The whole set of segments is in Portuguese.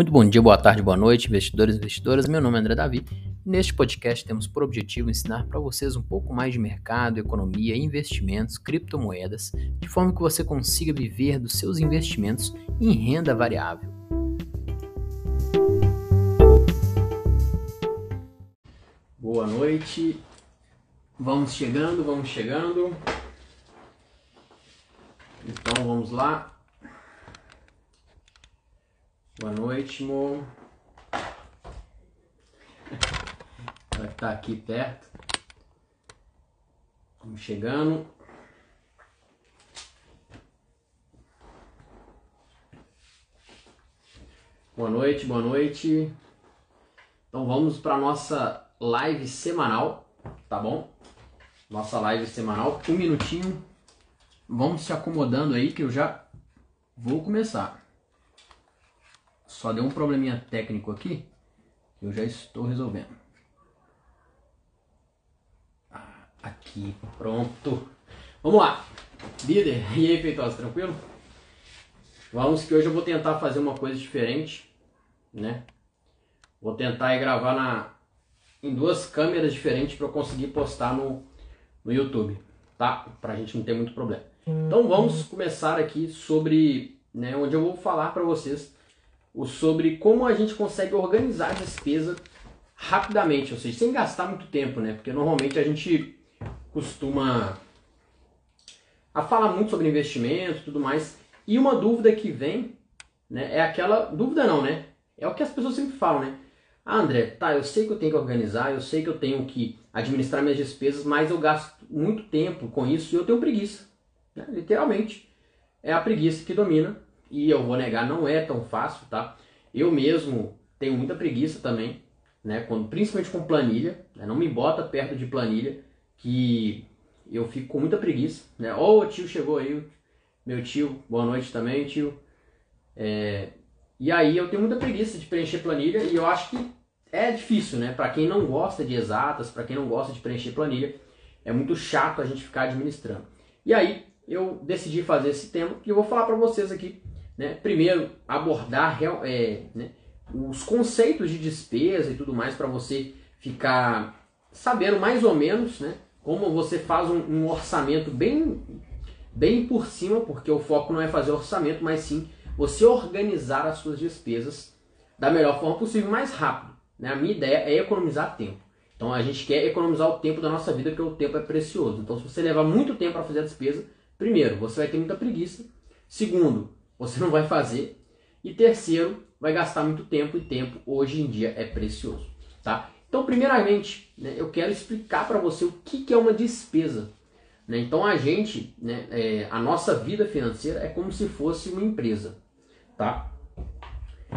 Muito bom dia, boa tarde, boa noite, investidores e investidoras. Meu nome é André Davi. Neste podcast temos por objetivo ensinar para vocês um pouco mais de mercado, economia, investimentos, criptomoedas, de forma que você consiga viver dos seus investimentos em renda variável. Boa noite. Vamos chegando, vamos chegando. Então vamos lá. Boa noite, amor. Vai estar aqui perto. Vamos chegando. Boa noite, boa noite. Então vamos para nossa live semanal, tá bom? Nossa live semanal, um minutinho. Vamos se acomodando aí que eu já vou começar. Só deu um probleminha técnico aqui eu já estou resolvendo. Ah, aqui, pronto. Vamos lá. Líder, e aí, Feitosa, tranquilo? Vamos que hoje eu vou tentar fazer uma coisa diferente, né? Vou tentar gravar na, em duas câmeras diferentes para eu conseguir postar no, no YouTube, tá? Pra gente não ter muito problema. Então vamos começar aqui sobre, né, onde eu vou falar para vocês sobre como a gente consegue organizar a despesa rapidamente, ou seja, sem gastar muito tempo, né? Porque normalmente a gente costuma a falar muito sobre investimento tudo mais. E uma dúvida que vem, né, é aquela dúvida não, né? É o que as pessoas sempre falam, né? Ah, André, tá, eu sei que eu tenho que organizar, eu sei que eu tenho que administrar minhas despesas, mas eu gasto muito tempo com isso e eu tenho preguiça. Né? Literalmente, é a preguiça que domina e eu vou negar, não é tão fácil, tá? Eu mesmo tenho muita preguiça também, né? Quando, principalmente com planilha, né? não me bota perto de planilha, que eu fico com muita preguiça, né? Ó, oh, o tio chegou aí, meu tio, boa noite também, tio. É... E aí eu tenho muita preguiça de preencher planilha e eu acho que é difícil, né? Para quem não gosta de exatas, para quem não gosta de preencher planilha, é muito chato a gente ficar administrando. E aí eu decidi fazer esse tema e eu vou falar para vocês aqui né, primeiro abordar real, é, né, os conceitos de despesa e tudo mais para você ficar sabendo mais ou menos né, como você faz um, um, orçamento bem, bem por cima, porque o foco não é fazer orçamento, mas sim você organizar as suas despesas da melhor forma possível, mais rápido. Né? A minha ideia é economizar tempo. Então a gente quer economizar o tempo da nossa vida, porque o tempo é precioso. Então se você levar muito tempo para fazer a despesa, primeiro, você vai ter muita preguiça. Segundo, você não vai fazer. E terceiro, vai gastar muito tempo e tempo hoje em dia é precioso, tá? Então, primeiramente, né, eu quero explicar para você o que, que, é uma despesa. Né? Então, a gente, né, é, a nossa vida financeira é como se fosse uma empresa, tá?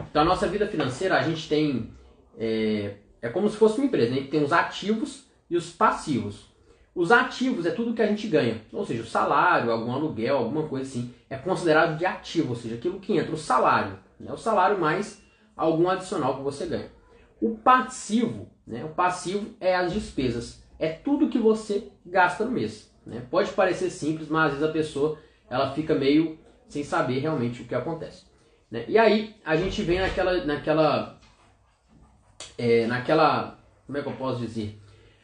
Então, a nossa vida financeira, a gente tem, é, é como se fosse uma empresa, né? a gente tem os ativos e os passivos. Os ativos é tudo que a gente ganha, ou seja, o salário, algum aluguel, alguma coisa assim, é considerado de ativo, ou seja, aquilo que entra, o salário, né? o salário mais algum adicional que você ganha. O passivo, né? o passivo é as despesas, é tudo que você gasta no mês. Né? Pode parecer simples, mas às vezes a pessoa ela fica meio sem saber realmente o que acontece. Né? E aí a gente vem naquela, naquela, é, naquela, como é que eu posso dizer?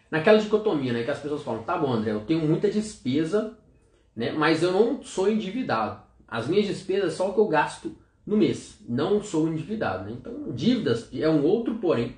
Naquela dicotomia, né, que as pessoas falam, tá bom, André, eu tenho muita despesa, né, mas eu não sou endividado. As minhas despesas é só o que eu gasto no mês, não sou endividado. Né? Então, dívidas é um outro porém,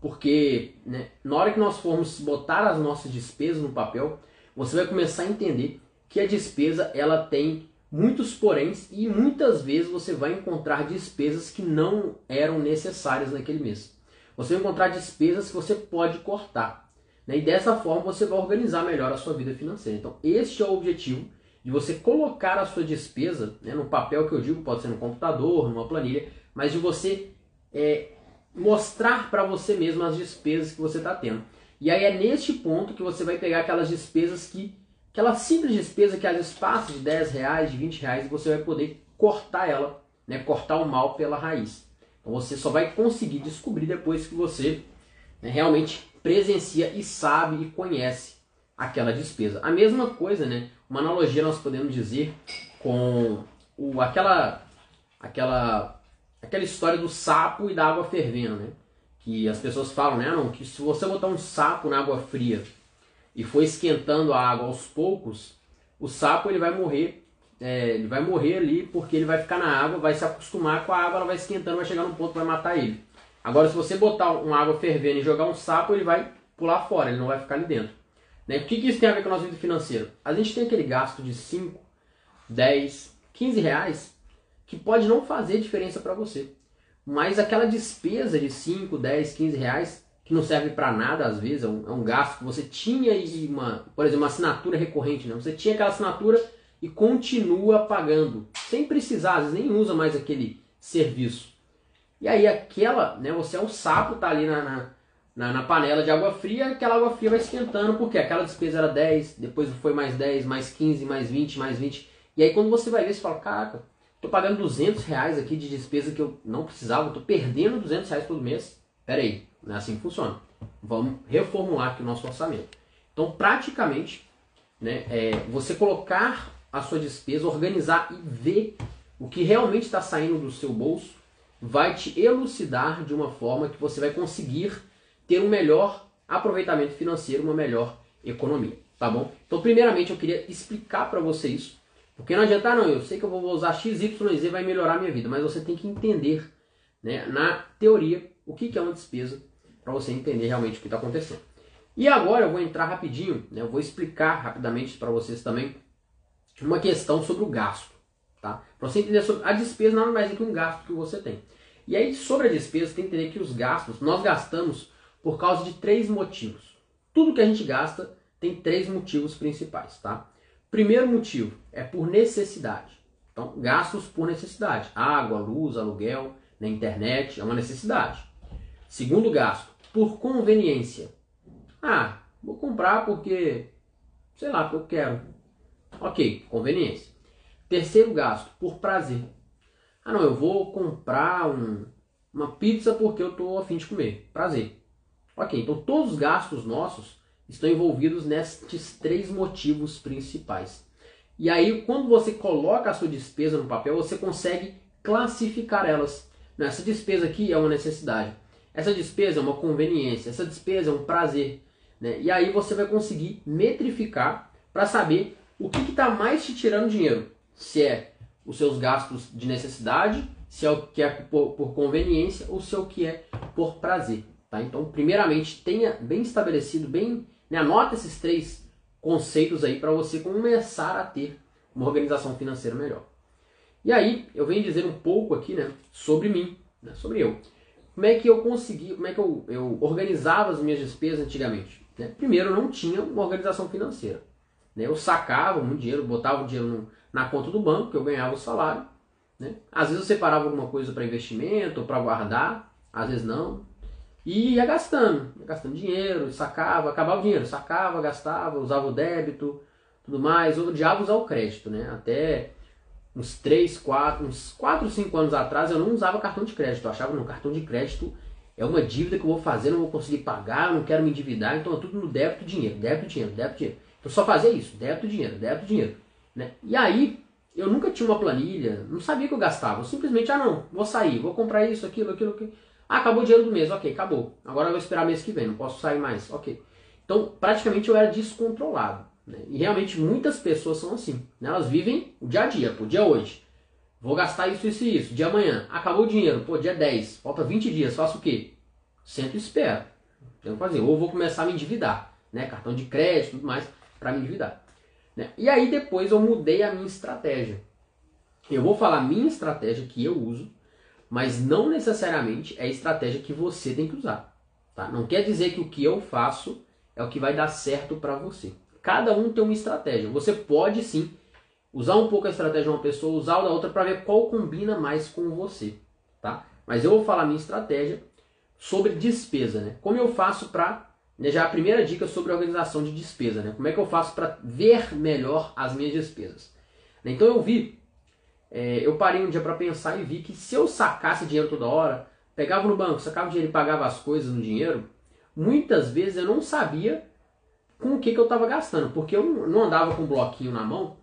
porque né, na hora que nós formos botar as nossas despesas no papel, você vai começar a entender que a despesa ela tem muitos poréns e muitas vezes você vai encontrar despesas que não eram necessárias naquele mês. Você vai encontrar despesas que você pode cortar. Né? E dessa forma você vai organizar melhor a sua vida financeira. Então, este é o objetivo de você colocar a sua despesa né, no papel que eu digo, pode ser no computador, numa planilha, mas de você é, mostrar para você mesmo as despesas que você está tendo. E aí é neste ponto que você vai pegar aquelas despesas que, aquela simples despesa que às vezes passa de 10 reais, de 20 reais, você vai poder cortar ela, né, cortar o mal pela raiz. Então você só vai conseguir descobrir depois que você né, realmente presencia e sabe e conhece aquela despesa. A mesma coisa, né? Uma analogia nós podemos dizer com o, aquela, aquela aquela história do sapo e da água fervendo, né? Que as pessoas falam, né? Não, que se você botar um sapo na água fria e for esquentando a água aos poucos, o sapo ele vai morrer é, ele vai morrer ali porque ele vai ficar na água, vai se acostumar com a água, ela vai esquentando, vai chegar num ponto vai matar ele. Agora, se você botar uma água fervendo e jogar um sapo, ele vai pular fora, ele não vai ficar ali dentro. Né? O que, que isso tem a ver com a nossa vida financeira? A gente tem aquele gasto de 5, 10, 15 reais que pode não fazer diferença para você. Mas aquela despesa de 5, 10, 15 reais, que não serve para nada às vezes, é um, é um, gasto que você tinha e uma, por exemplo, uma assinatura recorrente, né? Você tinha aquela assinatura e continua pagando, sem precisar, às vezes nem usa mais aquele serviço. E aí aquela, né, você é um sapo, tá ali na, na, na, panela de água fria, aquela água fria vai esquentando, porque aquela despesa era 10, depois foi mais 10, mais 15, mais 20, mais 20. E aí quando você vai ver, você fala, caraca, tô pagando 200 reais aqui de despesa que eu não precisava, tô perdendo 200 reais todo mês. Pera aí, não é assim que funciona. Vamos reformular aqui o nosso orçamento. Então, praticamente, né, é, você colocar a sua despesa, organizar e ver o que realmente está saindo do seu bolso, vai te elucidar de uma forma que você vai conseguir ter um melhor aproveitamento financeiro, uma melhor economia, tá bom? Então, primeiramente, eu queria explicar para você isso, porque não adianta, não, eu sei que eu vou usar X, Y e Z, vai melhorar a minha vida, mas você tem que entender, né, na teoria, o que, que é uma despesa, para você entender realmente o que está acontecendo. E agora eu vou entrar rapidinho, né, eu vou explicar rapidamente para vocês também uma questão sobre o gasto. Para você entender sobre a despesa nada mais é que um gasto que você tem. E aí, sobre a despesa, tem que entender que os gastos, nós gastamos por causa de três motivos. Tudo que a gente gasta tem três motivos principais, tá? Primeiro motivo é por necessidade. Então, gastos por necessidade. Água, luz, aluguel, na internet, é uma necessidade. Segundo gasto, por conveniência. Ah, vou comprar porque, sei lá, porque eu quero. Ok, conveniência. Terceiro gasto, por prazer. Ah não, eu vou comprar um, uma pizza porque eu estou afim de comer. Prazer. Ok, então todos os gastos nossos estão envolvidos nestes três motivos principais. E aí, quando você coloca a sua despesa no papel, você consegue classificar elas. Essa despesa aqui é uma necessidade. Essa despesa é uma conveniência. Essa despesa é um prazer. Né? E aí você vai conseguir metrificar para saber o que está mais te tirando dinheiro? Se é os seus gastos de necessidade, se é o que é por, por conveniência ou se é o que é por prazer. Tá? Então, primeiramente, tenha bem estabelecido, bem, né, anota esses três conceitos aí para você começar a ter uma organização financeira melhor. E aí, eu venho dizer um pouco aqui né, sobre mim, né, sobre eu. Como é que eu consegui, como é que eu, eu organizava as minhas despesas antigamente? Né? Primeiro, não tinha uma organização financeira. Né? Eu sacava muito dinheiro, botava o dinheiro na conta do banco, que eu ganhava o salário. Né? Às vezes eu separava alguma coisa para investimento, para guardar, às vezes não. E ia gastando, ia gastando dinheiro, sacava, acabava o dinheiro, sacava, gastava, usava o débito, tudo mais. Eu odiava usar o crédito, né? Até uns 3, 4, uns 4, 5 anos atrás eu não usava cartão de crédito. Eu achava, no cartão de crédito é uma dívida que eu vou fazer, não vou conseguir pagar, não quero me endividar, então é tudo no débito dinheiro, débito dinheiro, débito dinheiro. Eu só fazia isso, débito dinheiro, débito dinheiro. Né? E aí, eu nunca tinha uma planilha, não sabia que eu gastava. Eu simplesmente, ah não, vou sair, vou comprar isso, aquilo, aquilo, aquilo. Ah, acabou o dinheiro do mês, ok, acabou. Agora eu vou esperar mês que vem, não posso sair mais, ok. Então, praticamente eu era descontrolado. Né? E realmente muitas pessoas são assim. Né? Elas vivem o dia a dia, pô, dia hoje. Vou gastar isso, isso e isso. Dia amanhã. Acabou o dinheiro. Pô, dia 10. Falta 20 dias. Faço o quê? Sento e espero. Tenho que fazer. Ou vou começar a me endividar. Né? Cartão de crédito tudo mais para me endividar. Né? E aí depois eu mudei a minha estratégia. Eu vou falar a minha estratégia que eu uso, mas não necessariamente é a estratégia que você tem que usar. Tá? Não quer dizer que o que eu faço é o que vai dar certo para você. Cada um tem uma estratégia. Você pode sim usar um pouco a estratégia de uma pessoa, usar a da outra para ver qual combina mais com você, tá? Mas eu vou falar a minha estratégia sobre despesa, né? Como eu faço para já a primeira dica sobre organização de despesa, né? Como é que eu faço para ver melhor as minhas despesas? Então eu vi, é, eu parei um dia para pensar e vi que se eu sacasse dinheiro toda hora, pegava no banco, sacava dinheiro e pagava as coisas no dinheiro, muitas vezes eu não sabia com o que, que eu estava gastando, porque eu não andava com um bloquinho na mão.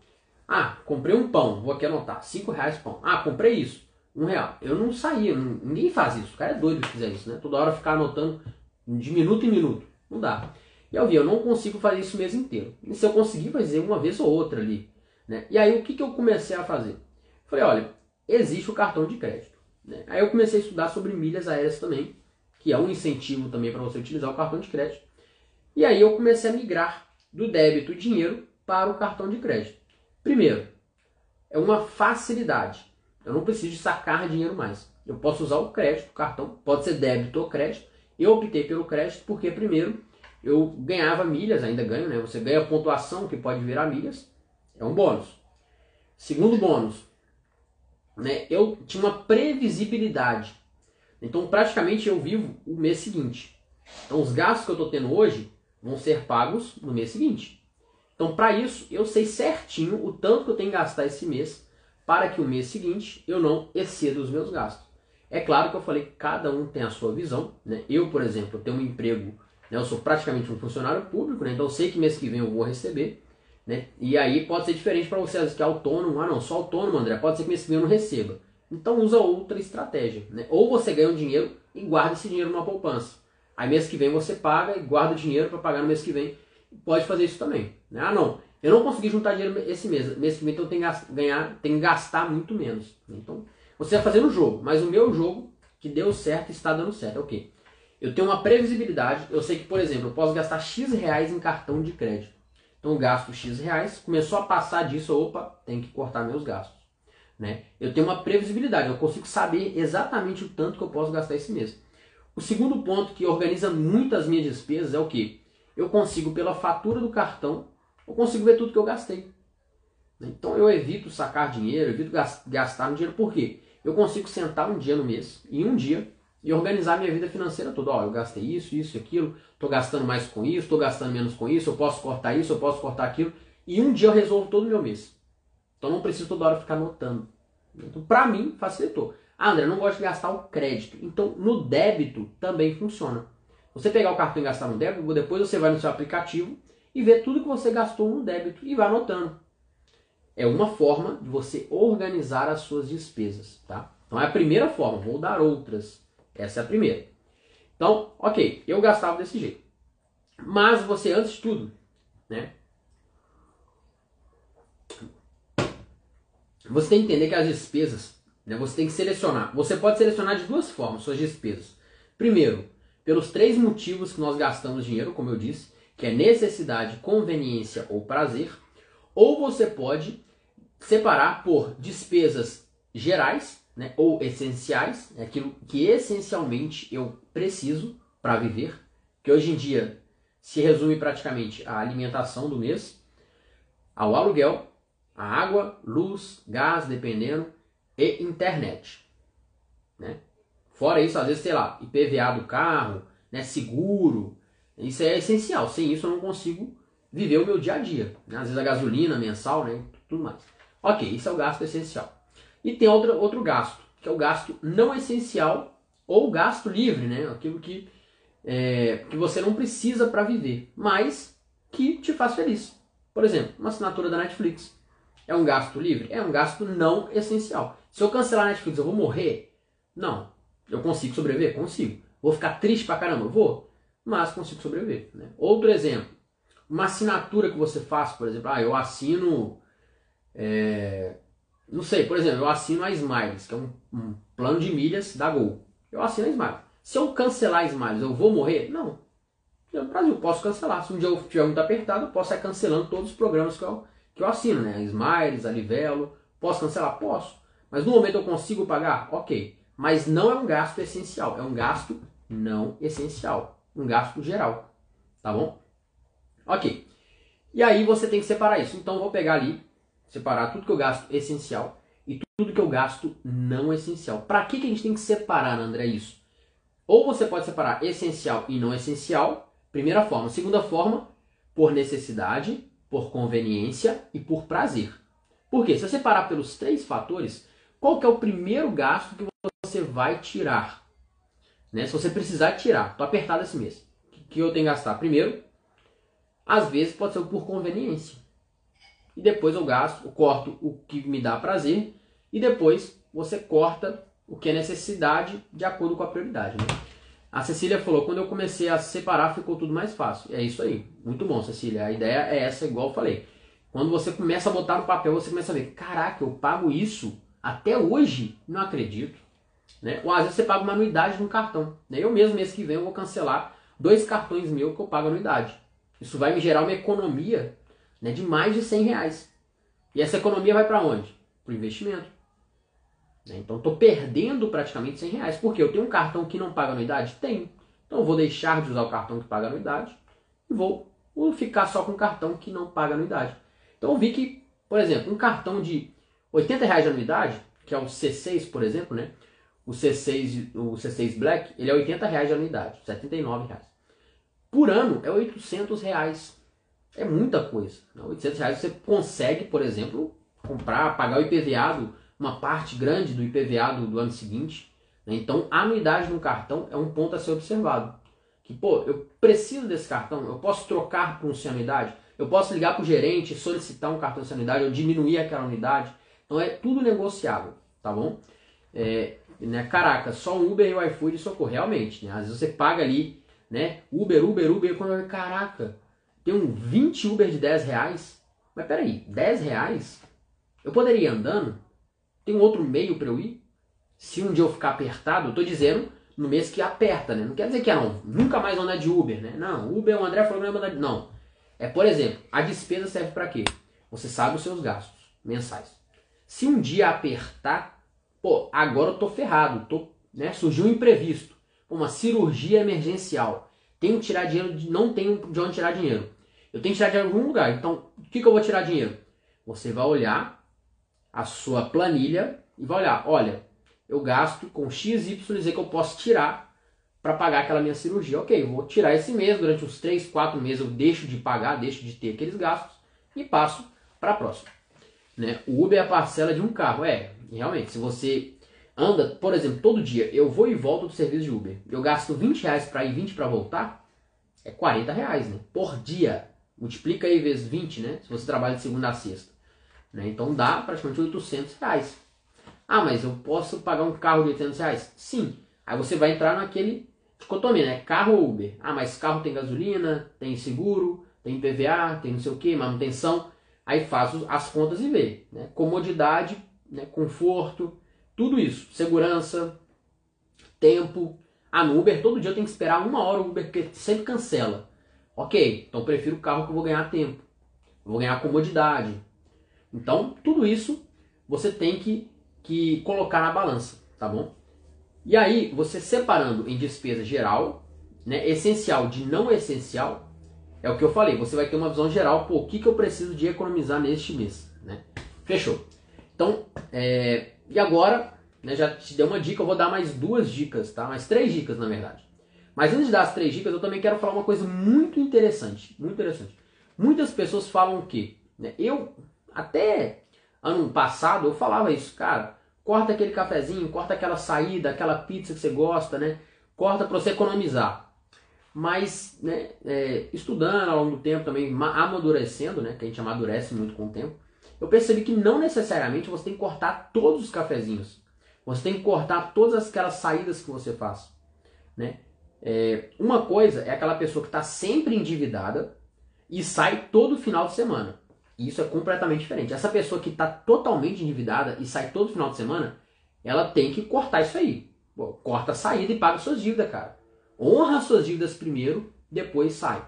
Ah, comprei um pão, vou aqui anotar, 5 reais pão. Ah, comprei isso. um real. Eu não saía, ninguém faz isso. O cara é doido que fizer isso, né? Toda hora ficar anotando de minuto em minuto. Não dá. E eu vi, eu não consigo fazer isso o mês inteiro. E se eu conseguir fazer uma vez ou outra ali. Né? E aí o que, que eu comecei a fazer? Falei, olha, existe o cartão de crédito. Né? Aí eu comecei a estudar sobre milhas aéreas também, que é um incentivo também para você utilizar o cartão de crédito. E aí eu comecei a migrar do débito dinheiro para o cartão de crédito. Primeiro, é uma facilidade. Eu não preciso sacar dinheiro mais. Eu posso usar o crédito, o cartão, pode ser débito ou crédito. Eu optei pelo crédito porque, primeiro, eu ganhava milhas, ainda ganho, né? Você ganha pontuação que pode virar milhas, é um bônus. Segundo bônus, né? Eu tinha uma previsibilidade. Então, praticamente eu vivo o mês seguinte. Então, os gastos que eu estou tendo hoje vão ser pagos no mês seguinte. Então, para isso, eu sei certinho o tanto que eu tenho que gastar esse mês para que o mês seguinte eu não exceda os meus gastos. É claro que eu falei que cada um tem a sua visão. Né? Eu, por exemplo, tenho um emprego, né? eu sou praticamente um funcionário público, né? então eu sei que mês que vem eu vou receber. Né? E aí pode ser diferente para você que é autônomo. Ah, não, só autônomo, André. Pode ser que mês que vem eu não receba. Então usa outra estratégia. Né? Ou você ganha um dinheiro e guarda esse dinheiro numa poupança. Aí mês que vem você paga e guarda o dinheiro para pagar no mês que vem. Pode fazer isso também. Né? Ah, não. Eu não consegui juntar dinheiro esse mês. Mês que vem então eu tenho que ganhar, tenho que gastar muito menos. Então você vai fazer no jogo, mas o meu jogo que deu certo está dando certo. É o quê? Eu tenho uma previsibilidade. Eu sei que, por exemplo, eu posso gastar X reais em cartão de crédito. Então eu gasto X reais, começou a passar disso, opa, tem que cortar meus gastos. Né? Eu tenho uma previsibilidade, eu consigo saber exatamente o tanto que eu posso gastar esse mês. O segundo ponto que organiza muito as minhas despesas é o que? Eu consigo, pela fatura do cartão, eu consigo ver tudo que eu gastei. Então eu evito sacar dinheiro, evito gastar dinheiro, por quê? Eu consigo sentar um dia no mês, em um dia, e organizar minha vida financeira toda. Ó, eu gastei isso, isso, aquilo, estou gastando mais com isso, estou gastando menos com isso, eu posso cortar isso, eu posso cortar aquilo, e um dia eu resolvo todo o meu mês. Então não preciso toda hora ficar anotando. Então, para mim, facilitou. Ah, André, não gosto de gastar o crédito. Então, no débito também funciona. Você pegar o cartão e gastar no débito, depois você vai no seu aplicativo e vê tudo que você gastou no débito e vai anotando. É uma forma de você organizar as suas despesas, tá? Então é a primeira forma, vou dar outras. Essa é a primeira. Então, ok, eu gastava desse jeito. Mas você, antes de tudo, né? Você tem que entender que as despesas, né, você tem que selecionar. Você pode selecionar de duas formas suas despesas. Primeiro, pelos três motivos que nós gastamos dinheiro, como eu disse, que é necessidade, conveniência ou prazer. Ou você pode separar por despesas gerais né, ou essenciais, né, aquilo que essencialmente eu preciso para viver, que hoje em dia se resume praticamente à alimentação do mês, ao aluguel, a água, luz, gás, dependendo, e internet. Né? Fora isso, às vezes, sei lá, IPVA do carro, né, seguro, isso é essencial. Sem isso eu não consigo viver o meu dia a dia. Né? Às vezes a gasolina mensal, né, tudo mais. Ok, isso é o gasto essencial. E tem outro, outro gasto, que é o gasto não essencial ou gasto livre, né? Aquilo que, é, que você não precisa para viver, mas que te faz feliz. Por exemplo, uma assinatura da Netflix. É um gasto livre? É um gasto não essencial. Se eu cancelar a Netflix, eu vou morrer? Não. Eu consigo sobreviver? Consigo. Vou ficar triste pra caramba? Vou. Mas consigo sobreviver. Né? Outro exemplo. Uma assinatura que você faz, por exemplo. Ah, eu assino é, não sei, por exemplo, eu assino a Smiles, que é um, um, plano de milhas da Gol. Eu assino a Smiles. Se eu cancelar a Smiles, eu vou morrer? Não. No Brasil, posso cancelar. Se um dia eu estiver muito apertado, eu posso ir cancelando todos os programas que eu, que eu assino, né? A Smiles, a Livelo. Posso cancelar? Posso. Mas no momento eu consigo pagar? Ok. Mas não é um gasto essencial, é um gasto não essencial. Um gasto geral. Tá bom? Ok. E aí você tem que separar isso. Então eu vou pegar ali separar tudo que eu gasto essencial e tudo que eu gasto não essencial. Para que, que a gente tem que separar, André, isso? Ou você pode separar essencial e não essencial, primeira forma. Segunda forma, por necessidade, por conveniência e por prazer. Por quê? Se você separar pelos três fatores, qual que é o primeiro gasto que você vai tirar? Né? Se você precisar tirar, estou apertado esse mês. O que eu tenho que gastar? Primeiro, às vezes pode ser por conveniência e depois eu gasto, eu corto o que me dá prazer e depois você corta o que é necessidade de acordo com a prioridade. Né? A Cecília falou, quando eu comecei a separar ficou tudo mais fácil. É isso aí. Muito bom, Cecília. A ideia é essa, igual eu falei. Quando você começa a botar no papel, você começa a ver, caraca, eu pago isso até hoje? Não acredito. Né? Ou às vezes você paga uma anuidade no cartão. Né? Eu mesmo, mês que vem, eu vou cancelar dois cartões meus que eu pago anuidade. Isso vai me gerar uma economia né, de mais de 100 reais. E essa economia vai para onde? Para o investimento. Né? Então estou perdendo praticamente 100 reais. Porque eu tenho um cartão que não paga anuidade? Tenho. Então eu vou deixar de usar o cartão que paga anuidade e vou, ficar só com o cartão que não paga anuidade. Então eu vi que, por exemplo, um cartão de 80 reais de anuidade, que é o C6, por exemplo, né? O C6, o C6 Black, ele é 80 reais de anuidade, 79 reais. Por ano é 800 reais. É muita coisa. 800 reais você consegue, por exemplo, comprar, pagar o IPVA, do, uma parte grande do IPVA do, do ano seguinte. Né? Então, a anuidade no cartão é um ponto a ser observado. Que, pô, eu preciso desse cartão, eu posso trocar por um sem anuidade, eu posso ligar para o gerente, solicitar um cartão sem anuidade, ou diminuir aquela unidade. Então, é tudo negociável, tá bom? É, né, caraca, só um Uber e o iFood socorro, realmente. Né? Às vezes você paga ali, né? Uber, Uber, Uber, quando caraca, tem um 20 Uber de 10 reais. Mas peraí, 10 reais? Eu poderia ir andando? Tem um outro meio para eu ir? Se um dia eu ficar apertado, eu tô dizendo no mês que aperta, né? Não quer dizer que é não, nunca mais andar de Uber, né? Não, Uber, o André falou que não andar de... Não. É, por exemplo, a despesa serve para quê? Você sabe os seus gastos mensais. Se um dia apertar, pô, agora eu tô ferrado, tô, né? Surgiu um imprevisto, uma cirurgia emergencial. Tenho que tirar dinheiro, não tenho de onde tirar dinheiro. Eu tenho que tirar dinheiro de algum lugar. Então, o que, que eu vou tirar dinheiro? Você vai olhar a sua planilha e vai olhar, olha, eu gasto com X, Y, que eu posso tirar para pagar aquela minha cirurgia. Ok, vou tirar esse mês, durante uns 3, 4 meses eu deixo de pagar, deixo de ter aqueles gastos e passo para a próxima. Né? O Uber é a parcela de um carro. É, realmente, se você anda, por exemplo, todo dia, eu vou e volto do serviço de Uber, eu gasto 20 reais para ir 20 para voltar, é 40 reais né? por dia. Multiplica aí vezes 20, né? Se você trabalha de segunda a sexta. Né? Então dá praticamente 800 reais. Ah, mas eu posso pagar um carro de 800 reais? Sim. Aí você vai entrar naquele dicotomia, né? Carro ou Uber? Ah, mas carro tem gasolina, tem seguro, tem PVA, tem não sei o que, manutenção. Aí faz as contas e vê. Né? Comodidade, né? conforto, tudo isso. Segurança, tempo. Ah, no Uber todo dia eu tenho que esperar uma hora o Uber, porque sempre cancela. Ok, então prefiro o carro que eu vou ganhar tempo. vou ganhar comodidade. Então, tudo isso você tem que, que colocar na balança, tá bom? E aí, você separando em despesa geral, né, essencial de não essencial, é o que eu falei, você vai ter uma visão geral, pô, o que, que eu preciso de economizar neste mês, né? Fechou. Então, é, e agora, né, já te dei uma dica, eu vou dar mais duas dicas, tá? Mais três dicas, na verdade. Mas antes de dar as três dicas, eu também quero falar uma coisa muito interessante, muito interessante. Muitas pessoas falam o quê? Né, eu, até ano passado, eu falava isso, cara, corta aquele cafezinho, corta aquela saída, aquela pizza que você gosta, né? Corta para você economizar. Mas, né, é, estudando ao longo do tempo também, amadurecendo, né, que a gente amadurece muito com o tempo, eu percebi que não necessariamente você tem que cortar todos os cafezinhos. Você tem que cortar todas aquelas saídas que você faz. Né? É, uma coisa é aquela pessoa que está sempre endividada e sai todo final de semana. Isso é completamente diferente. Essa pessoa que está totalmente endividada e sai todo final de semana, ela tem que cortar isso aí. Pô, corta a saída e paga suas dívidas, cara. Honra suas dívidas primeiro, depois sai.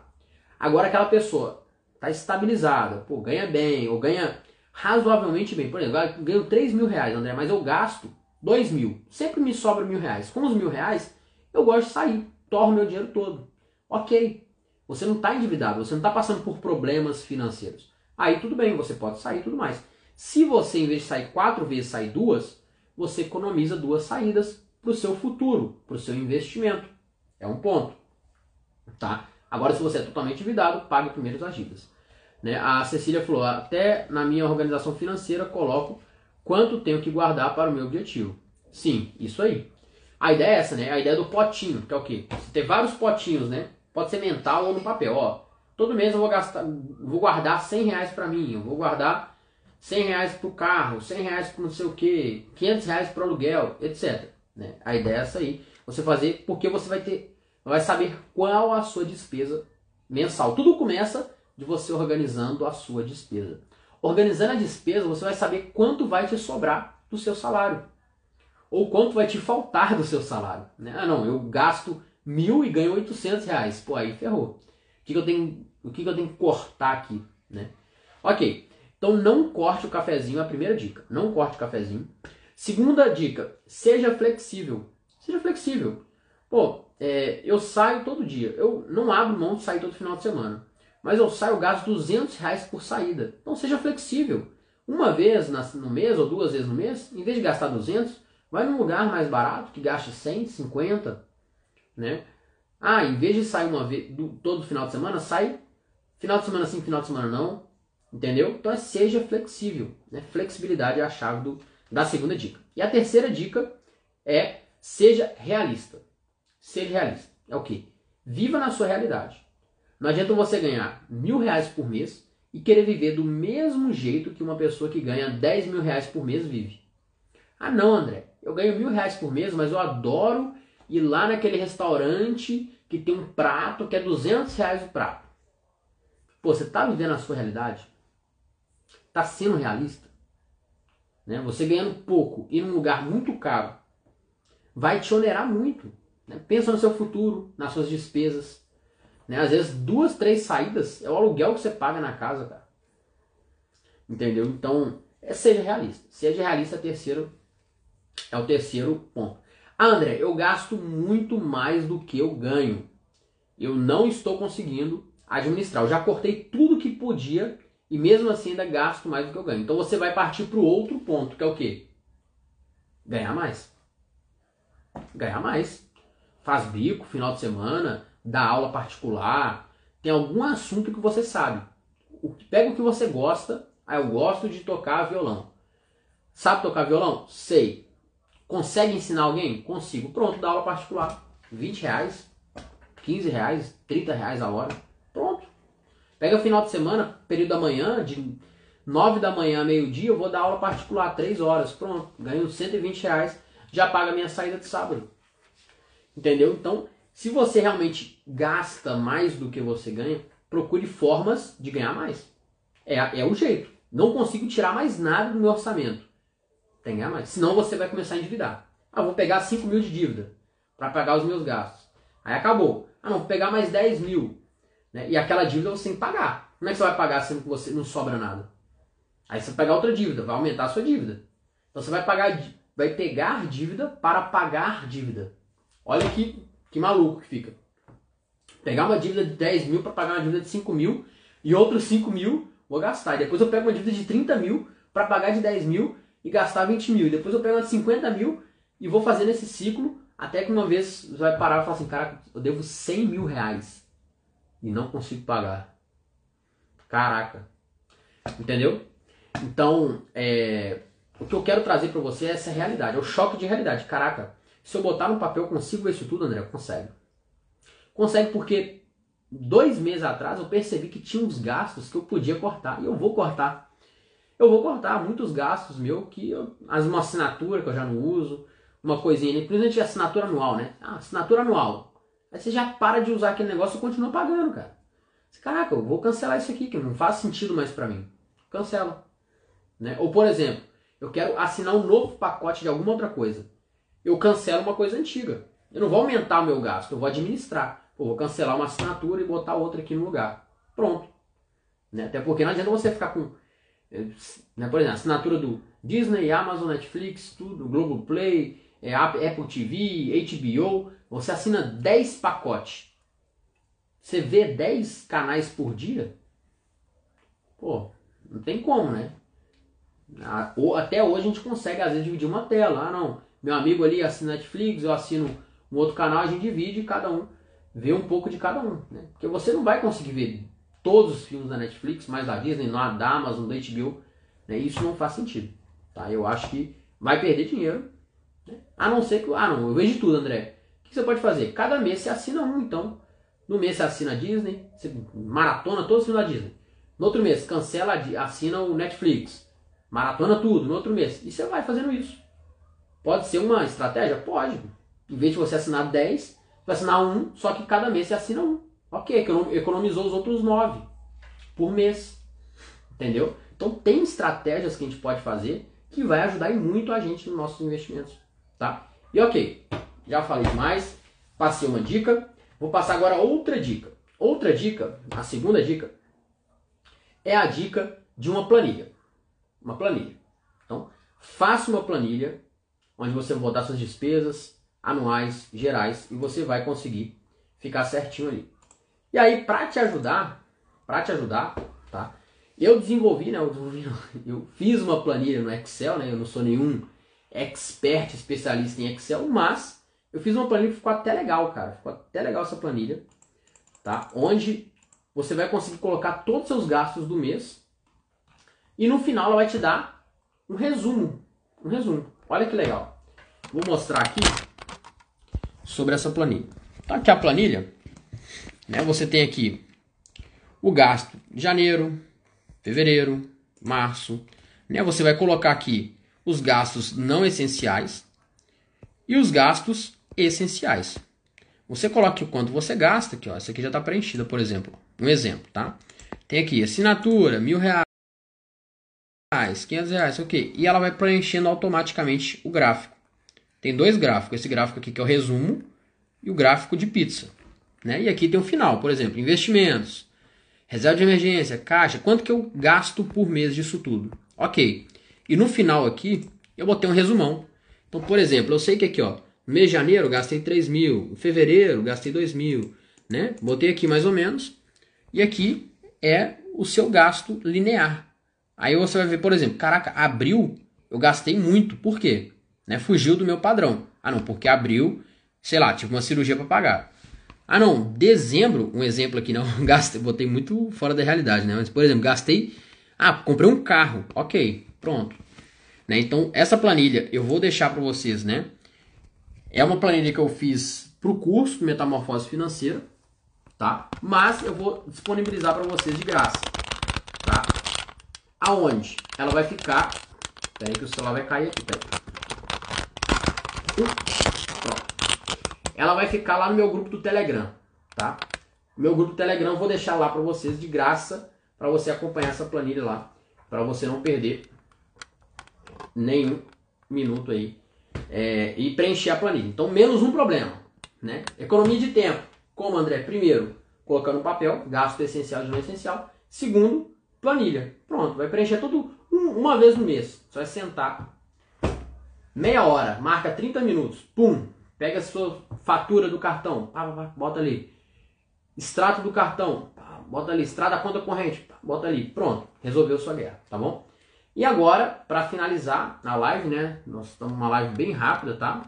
Agora aquela pessoa está estabilizada, pô, ganha bem, ou ganha razoavelmente bem. Por exemplo, eu ganho 3 mil reais, André, mas eu gasto 2 mil. Sempre me sobra mil reais. Com os mil reais, eu gosto de sair, torro meu dinheiro todo. Ok. Você não está endividado, você não está passando por problemas financeiros. Aí tudo bem, você pode sair e tudo mais. Se você, em vez de sair quatro vezes, sair duas, você economiza duas saídas para o seu futuro, para o seu investimento. É um ponto. Tá? Agora, se você é totalmente endividado, pague primeiro as dívidas. Né? A Cecília falou, até na minha organização financeira coloco quanto tenho que guardar para o meu objetivo. Sim, isso aí. A ideia é essa, né? A ideia do potinho, que é o quê? Você ter vários potinhos, né? Pode ser mental ou no papel. Ó, todo mês eu vou gastar, vou guardar 100 reais para mim, eu vou guardar 100 reais para o carro, 100 reais para não sei o que, 500 reais para aluguel, etc. Né? A ideia é essa aí, você fazer porque você vai ter, vai saber qual a sua despesa mensal. Tudo começa de você organizando a sua despesa. Organizando a despesa, você vai saber quanto vai te sobrar do seu salário. Ou quanto vai te faltar do seu salário. Né? Ah, não, eu gasto mil e ganho 800 reais. Pô, aí ferrou. O que, que eu tenho, o que, que eu tenho que cortar aqui? Né? Ok, então não corte o cafezinho, é a primeira dica. Não corte o cafezinho. Segunda dica, seja flexível. Seja flexível. Pô, é, eu saio todo dia. Eu não abro mão de sair todo final de semana. Mas eu saio, gasto 200 reais por saída. Então seja flexível. Uma vez no mês ou duas vezes no mês, em vez de gastar 200, vai num lugar mais barato que gaste 100, 50, né? Ah, em vez de sair uma vez do, todo final de semana, sai final de semana sim, final de semana não, entendeu? Então é seja flexível, né? Flexibilidade é a chave do, da segunda dica. E a terceira dica é seja realista. Seja realista. É o que? Viva na sua realidade. Não adianta você ganhar mil reais por mês e querer viver do mesmo jeito que uma pessoa que ganha 10 mil reais por mês vive. Ah não, André, eu ganho mil reais por mês, mas eu adoro ir lá naquele restaurante que tem um prato que é 200 reais o prato. Pô, você está vivendo a sua realidade? Está sendo realista? Né? Você ganhando pouco e num lugar muito caro vai te onerar muito. Né? Pensa no seu futuro, nas suas despesas. Né? Às vezes duas, três saídas é o aluguel que você paga na casa, cara. Entendeu? Então, é, seja realista. Seja realista, terceiro é o terceiro ponto. Ah, André, eu gasto muito mais do que eu ganho. Eu não estou conseguindo administrar. Eu já cortei tudo que podia e mesmo assim ainda gasto mais do que eu ganho. Então você vai partir para o outro ponto, que é o quê? Ganhar mais. Ganhar mais. Faz bico, final de semana, dá aula particular, tem algum assunto que você sabe. Pega o que você gosta. Ah, eu gosto de tocar violão. Sabe tocar violão? Sei. Consegue ensinar alguém? Consigo. Pronto, dá aula particular. 20 reais, 15 reais, 30 reais a hora. Pronto. Pega final de semana, período da manhã, de 9 da manhã a meio-dia, eu vou dar aula particular, 3 horas. Pronto. Ganho 120 reais, já paga a minha saída de sábado. Entendeu? Então, se você realmente gasta mais do que você ganha, procure formas de ganhar mais. É, é o jeito. Não consigo tirar mais nada do meu orçamento. Tem que ganhar mais. Senão você vai começar a endividar. Ah, vou pegar 5 mil de dívida para pagar os meus gastos. Aí acabou. Ah, não, vou pegar mais 10 mil. Né? E aquela dívida você tem que pagar. Como é que você vai pagar sendo que você não sobra nada? Aí você vai pegar outra dívida, vai aumentar a sua dívida. Então você vai pagar, vai pegar dívida para pagar dívida. Olha que, que maluco que fica. Pegar uma dívida de 10 mil para pagar uma dívida de 5 mil e outros 5 mil vou gastar. E depois eu pego uma dívida de 30 mil para pagar de 10 mil e gastar 20 mil. Depois eu pego de 50 mil e vou fazendo esse ciclo até que uma vez você vai parar e falar assim, cara, eu devo 100 mil reais e não consigo pagar. Caraca. Entendeu? Então, é, o que eu quero trazer para você é essa realidade, é o choque de realidade. Caraca, se eu botar no papel, consigo ver isso tudo, André? Consegue. Consegue porque dois meses atrás eu percebi que tinha uns gastos que eu podia cortar e eu vou cortar eu vou cortar muitos gastos meu que eu, uma assinatura que eu já não uso, uma coisinha, principalmente assinatura anual, né? Ah, assinatura anual. Aí você já para de usar aquele negócio e continua pagando, cara. Caraca, eu vou cancelar isso aqui, que não faz sentido mais para mim. Cancela. Né? Ou, por exemplo, eu quero assinar um novo pacote de alguma outra coisa. Eu cancelo uma coisa antiga. Eu não vou aumentar o meu gasto, eu vou administrar. Vou cancelar uma assinatura e botar outra aqui no lugar. Pronto. Né? Até porque não adianta você ficar com né, por exemplo, assinatura do Disney, Amazon, Netflix, tudo, Globoplay, é, Apple TV, HBO, você assina 10 pacotes. Você vê 10 canais por dia? Pô, não tem como, né? Até hoje a gente consegue, às vezes, dividir uma tela. Ah, não, meu amigo ali assina Netflix, eu assino um outro canal, a gente divide e cada um vê um pouco de cada um. Né? Porque você não vai conseguir ver todos os filmes da Netflix, mais da Disney, da Amazon, da HBO. Né? Isso não faz sentido. Tá? Eu acho que vai perder dinheiro. Né? A não ser que. Ah, não, eu vejo tudo, André. O que você pode fazer? Cada mês você assina um, então. No mês você assina a Disney, você maratona todos os filmes da Disney. No outro mês, cancela, assina o Netflix. maratona tudo no outro mês. E você vai fazendo isso. Pode ser uma estratégia? Pode. Em vez de você assinar 10, você assinar um, só que cada mês você assina um. Ok, economizou os outros 9 por mês. Entendeu? Então tem estratégias que a gente pode fazer que vai ajudar muito a gente nos nossos investimentos. Tá? E ok, já falei demais, passei uma dica, vou passar agora outra dica. Outra dica, a segunda dica, é a dica de uma planilha. Uma planilha. Então, faça uma planilha onde você vai botar suas despesas anuais, gerais, e você vai conseguir ficar certinho ali. E aí, para te ajudar, para te ajudar, tá? Eu desenvolvi, né? Eu, fiz uma planilha no Excel, né? Eu não sou nenhum expert especialista em Excel, mas eu fiz uma planilha que ficou até legal, cara. Ficou até legal essa planilha, tá? Onde você vai conseguir colocar todos os seus gastos do mês e no final ela vai te dar um resumo, um resumo. Olha que legal. Vou mostrar aqui sobre essa planilha. Então aqui a planilha, né? Você tem aqui o gasto de janeiro, fevereiro, março, né? Você vai colocar aqui os gastos não essenciais e os gastos essenciais. Você coloca o quanto você gasta, aqui, ó. Essa aqui já está preenchida, por exemplo. Um exemplo, tá? Tem aqui assinatura, mil reais, 500 reais, ok. E ela vai preenchendo automaticamente o gráfico. Tem dois gráficos. Esse gráfico aqui que é o resumo e o gráfico de pizza. Né? E aqui tem o final, por exemplo, investimentos, reserva de emergência, caixa, quanto que eu gasto por mês disso tudo. Ok. E no final aqui, eu botei um resumão. Então, por exemplo, eu sei que aqui, ó, mês de janeiro gastei 3 mil, em fevereiro gastei 2 mil, né? Botei aqui mais ou menos. E aqui é o seu gasto linear. Aí você vai ver, por exemplo, caraca, abril eu gastei muito. Por quê? Né? Fugiu do meu padrão. Ah, não, porque abril, sei lá, tive uma cirurgia para pagar. Ah, não, dezembro, um exemplo aqui, não, gastei, botei muito fora da realidade, né? Mas, por exemplo, gastei, ah, comprei um carro, ok, pronto. Né? Então, essa planilha eu vou deixar para vocês, né? É uma planilha que eu fiz para o curso Metamorfose Financeira, tá? Mas eu vou disponibilizar para vocês de graça? Aonde? Ela vai ficar. Espera aí que o celular vai cair aqui. Pera Pronto. Ela vai ficar lá no meu grupo do Telegram, tá? Meu grupo do Telegram vou deixar lá para vocês de graça para você acompanhar essa planilha lá, para você não perder nenhum minuto aí é, e preencher a planilha. Então menos um problema, né? Economia de tempo. Como André? Primeiro, colocando no papel, gasto essencial e não essencial. Segundo, planilha. Pronto, vai preencher tudo um, uma vez no mês. Você vai sentar meia hora, marca 30 minutos, pum, pega a sua fatura do cartão, pá, pá, bota ali. Extrato do cartão, pá, bota ali. Extrato da conta corrente, bota ali. Pronto, resolveu sua guerra, tá bom? E agora, para finalizar a live, né? Nós estamos numa live bem rápida, tá?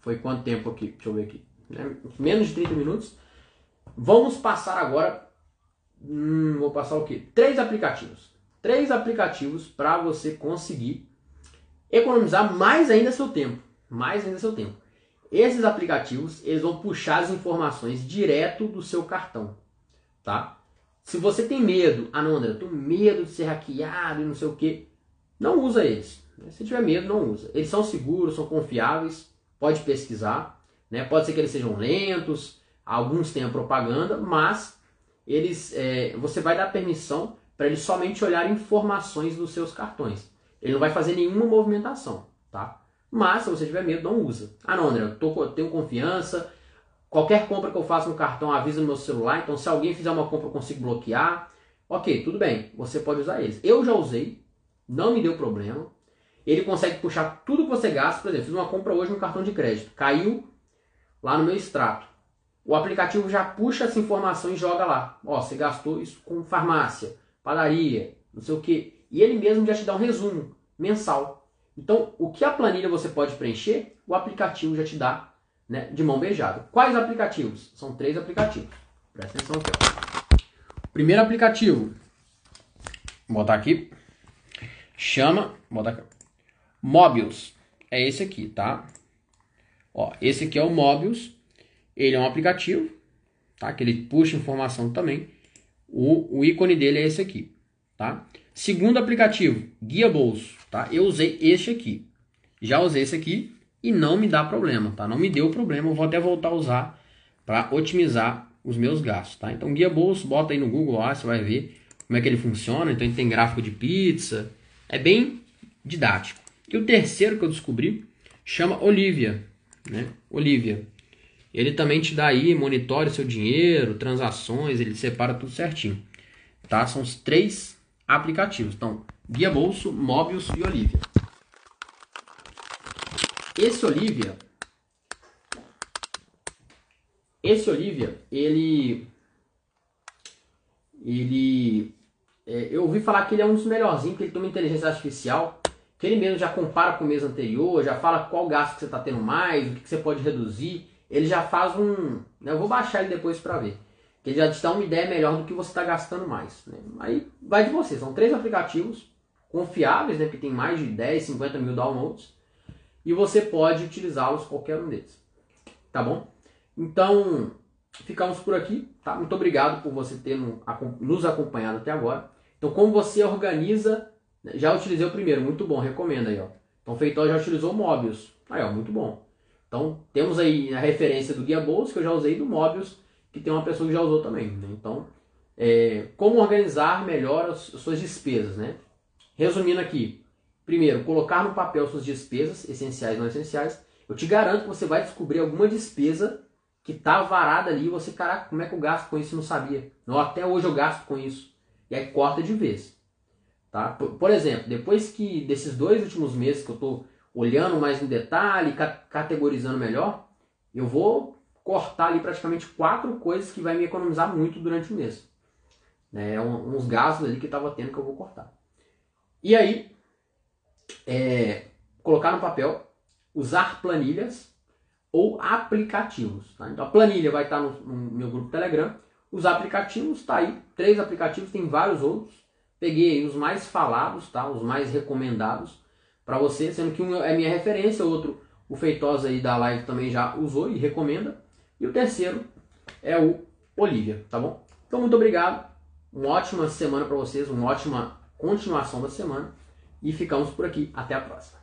Foi quanto tempo aqui? Deixa eu ver aqui. Né? Menos de 30 minutos. Vamos passar agora Hum, vou passar o quê? Três aplicativos. Três aplicativos para você conseguir economizar mais ainda seu tempo. Mais ainda seu tempo. Esses aplicativos, eles vão puxar as informações direto do seu cartão, tá? Se você tem medo, ah não, André, eu tenho medo de ser hackeado e não sei o que, não usa eles. Se tiver medo, não usa. Eles são seguros, são confiáveis, pode pesquisar, né? Pode ser que eles sejam lentos, alguns tenham propaganda, mas eles, é, você vai dar permissão para ele somente olhar informações dos seus cartões. Ele não vai fazer nenhuma movimentação, tá? Mas se você tiver medo, não usa. Ah, não, André, eu tô, tenho confiança. Qualquer compra que eu faço no cartão avisa no meu celular. Então, se alguém fizer uma compra, eu consigo bloquear. Ok, tudo bem. Você pode usar eles. Eu já usei, não me deu problema. Ele consegue puxar tudo que você gasta. Por exemplo, fiz uma compra hoje no cartão de crédito. Caiu lá no meu extrato o aplicativo já puxa essa informação e joga lá. Ó, você gastou isso com farmácia, padaria, não sei o que. E ele mesmo já te dá um resumo mensal. Então, o que a planilha você pode preencher, o aplicativo já te dá né, de mão beijada. Quais aplicativos? São três aplicativos. Presta atenção aqui. Ó. Primeiro aplicativo, vou botar aqui, chama, botar aqui, Mobius. É esse aqui, tá? Ó, esse aqui é o Mobius. Ele é um aplicativo, tá? Que ele puxa informação também. O, o ícone dele é esse aqui, tá? Segundo aplicativo, Guia Bolso, tá? Eu usei este aqui. Já usei esse aqui e não me dá problema, tá? Não me deu problema, eu vou até voltar a usar para otimizar os meus gastos, tá? Então, Guia Bolso, bota aí no Google lá, você vai ver como é que ele funciona. Então, ele tem gráfico de pizza, é bem didático. E o terceiro que eu descobri chama Olivia, né? Olivia. Ele também te dá aí, monitore seu dinheiro, transações, ele separa tudo certinho. Tá? São os três aplicativos. Então, Guia Bolso, Mobius e Olivia. Esse Olivia, esse Olivia, ele, ele, é, eu ouvi falar que ele é um dos melhorzinhos, que ele tem uma inteligência artificial, que ele mesmo já compara com o mês anterior, já fala qual gasto que você está tendo mais, o que, que você pode reduzir ele já faz um. Né, eu vou baixar ele depois para ver. Que ele já te dá uma ideia melhor do que você está gastando mais. Né? Aí vai de você. São três aplicativos confiáveis, né, que tem mais de 10, 50 mil downloads. E você pode utilizá-los qualquer um deles. Tá bom? Então, ficamos por aqui. Tá? Muito obrigado por você ter nos acompanhado até agora. Então, como você organiza. Né, já utilizei o primeiro, muito bom, recomendo aí. Ó. Então, Feitó já utilizou o Mobius. Aí, ó, muito bom. Então, temos aí a referência do Guia Bolsa, que eu já usei, do Mobius, que tem uma pessoa que já usou também. Né? Então, é, como organizar melhor as, suas despesas, né? Resumindo aqui, primeiro, colocar no papel suas despesas, essenciais e não essenciais. Eu te garanto que você vai descobrir alguma despesa que está varada ali e você, caraca, como é que eu gasto com isso? Não sabia. Não, até hoje eu gasto com isso. E aí corta de vez. Tá? Por, por exemplo, depois que desses dois últimos meses que eu estou olhando mais no detalhe, categorizando melhor, eu vou cortar ali praticamente quatro coisas que vai me economizar muito durante o mês. É uns gastos ali que estava tendo que eu vou cortar. E aí, é, colocar no papel, usar planilhas ou aplicativos. Tá? Então a planilha vai estar no, no meu grupo Telegram. Os aplicativos, está aí, três aplicativos, tem vários outros. Peguei os mais falados, tá? os mais recomendados para você, sendo que um é minha referência, o outro o Feitosa aí da live também já usou e recomenda, e o terceiro é o Olivia, tá bom? Então muito obrigado, uma ótima semana para vocês, uma ótima continuação da semana e ficamos por aqui, até a próxima.